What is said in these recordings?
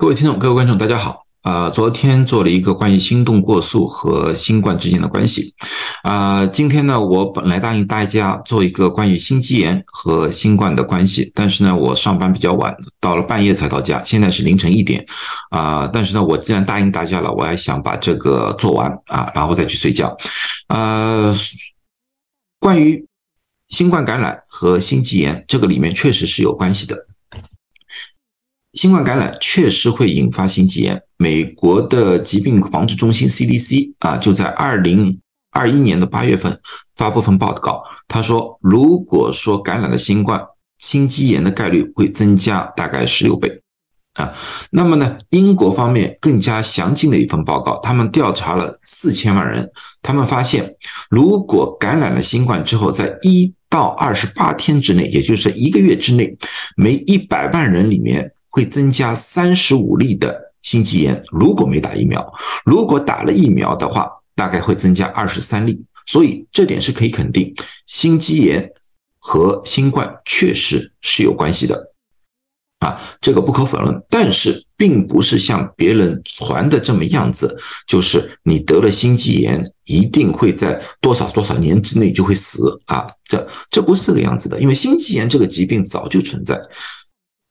各位听众、各位观众，大家好。啊，昨天做了一个关于心动过速和新冠之间的关系。啊，今天呢，我本来答应大家做一个关于心肌炎和新冠的关系，但是呢，我上班比较晚，到了半夜才到家，现在是凌晨一点。啊，但是呢，我既然答应大家了，我还想把这个做完啊，然后再去睡觉。呃，关于新冠感染和心肌炎，这个里面确实是有关系的。新冠感染确实会引发心肌炎。美国的疾病防治中心 CDC 啊，就在二零二一年的八月份发布份报告，他说，如果说感染了新冠，心肌炎的概率会增加大概十六倍啊。那么呢，英国方面更加详尽的一份报告，他们调查了四千万人，他们发现，如果感染了新冠之后，在一到二十八天之内，也就是一个月之内，每一百万人里面。会增加三十五例的心肌炎，如果没打疫苗；如果打了疫苗的话，大概会增加二十三例。所以这点是可以肯定，心肌炎和新冠确实是有关系的，啊，这个不可否认。但是并不是像别人传的这么样子，就是你得了心肌炎，一定会在多少多少年之内就会死啊，这这不是这个样子的。因为心肌炎这个疾病早就存在。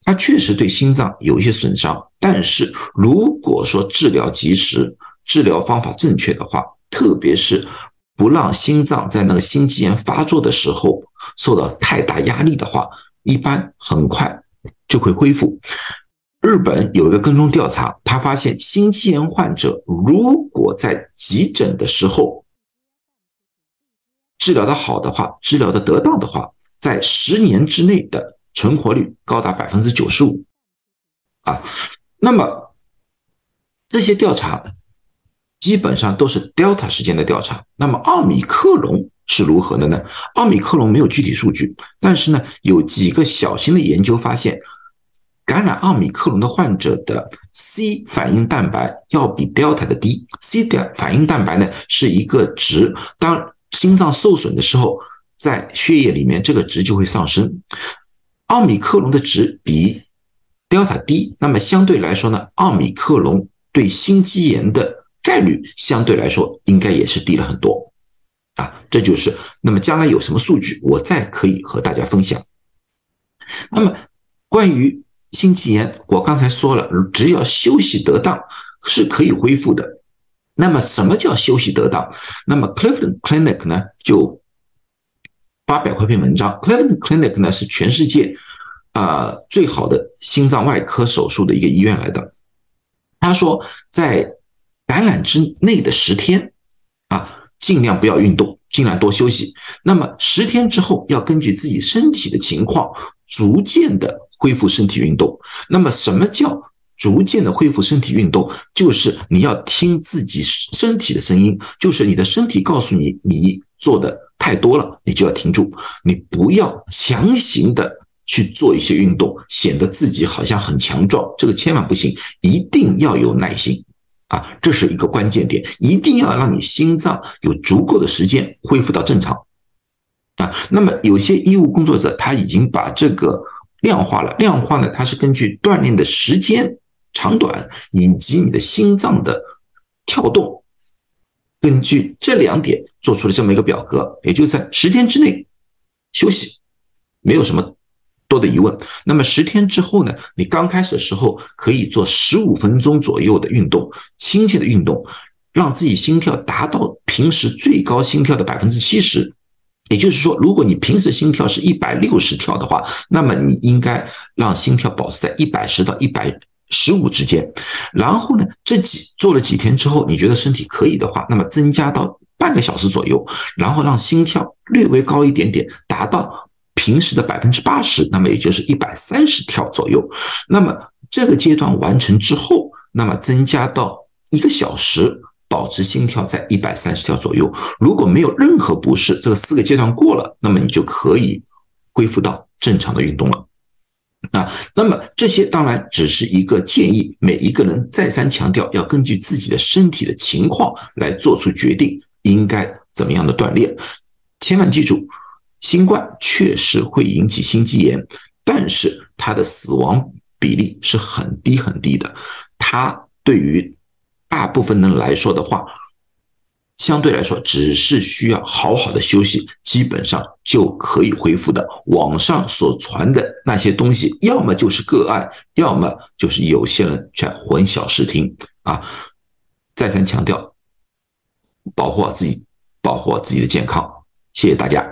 它确实对心脏有一些损伤，但是如果说治疗及时，治疗方法正确的话，特别是不让心脏在那个心肌炎发作的时候受到太大压力的话，一般很快就会恢复。日本有一个跟踪调查，他发现心肌炎患者如果在急诊的时候治疗的好的话，治疗的得当的话，在十年之内的。存活率高达百分之九十五，啊，那么这些调查基本上都是 Delta 时间的调查。那么奥密克戎是如何的呢？奥密克戎没有具体数据，但是呢，有几个小型的研究发现，感染奥密克戎的患者的 C 反应蛋白要比 Delta 的低。C 的反应蛋白呢是一个值，当心脏受损的时候，在血液里面这个值就会上升。奥米克戎的值比 Delta 低，那么相对来说呢，奥米克戎对心肌炎的概率相对来说应该也是低了很多啊。这就是那么将来有什么数据，我再可以和大家分享。那么关于心肌炎，我刚才说了，只要休息得当是可以恢复的。那么什么叫休息得当？那么 Cleveland Clinic 呢就。发表过一篇文章，Cleveland Clinic 呢是全世界啊最好的心脏外科手术的一个医院来的。他说，在感染之内的十天啊，尽量不要运动，尽量多休息。那么十天之后，要根据自己身体的情况，逐渐的恢复身体运动。那么什么叫逐渐的恢复身体运动？就是你要听自己身体的声音，就是你的身体告诉你，你做的。太多了，你就要停住，你不要强行的去做一些运动，显得自己好像很强壮，这个千万不行，一定要有耐心啊，这是一个关键点，一定要让你心脏有足够的时间恢复到正常啊。那么有些医务工作者他已经把这个量化了，量化呢，它是根据锻炼的时间长短以及你的心脏的跳动。根据这两点做出了这么一个表格，也就在十天之内休息，没有什么多的疑问。那么十天之后呢？你刚开始的时候可以做十五分钟左右的运动，轻轻的运动，让自己心跳达到平时最高心跳的百分之七十。也就是说，如果你平时心跳是一百六十跳的话，那么你应该让心跳保持在一百十到一百。十五之间，然后呢，这几做了几天之后，你觉得身体可以的话，那么增加到半个小时左右，然后让心跳略微高一点点，达到平时的百分之八十，那么也就是一百三十跳左右。那么这个阶段完成之后，那么增加到一个小时，保持心跳在一百三十跳左右。如果没有任何不适，这个四个阶段过了，那么你就可以恢复到正常的运动了。啊，那么这些当然只是一个建议，每一个人再三强调要根据自己的身体的情况来做出决定，应该怎么样的锻炼。千万记住，新冠确实会引起心肌炎，但是它的死亡比例是很低很低的。它对于大部分人来说的话，相对来说只是需要好好的休息，基本上就可以恢复的。网上所传的那些东西，要么就是个案，要么就是有些人在混淆视听啊！再三强调，保护好自己，保护好自己的健康。谢谢大家。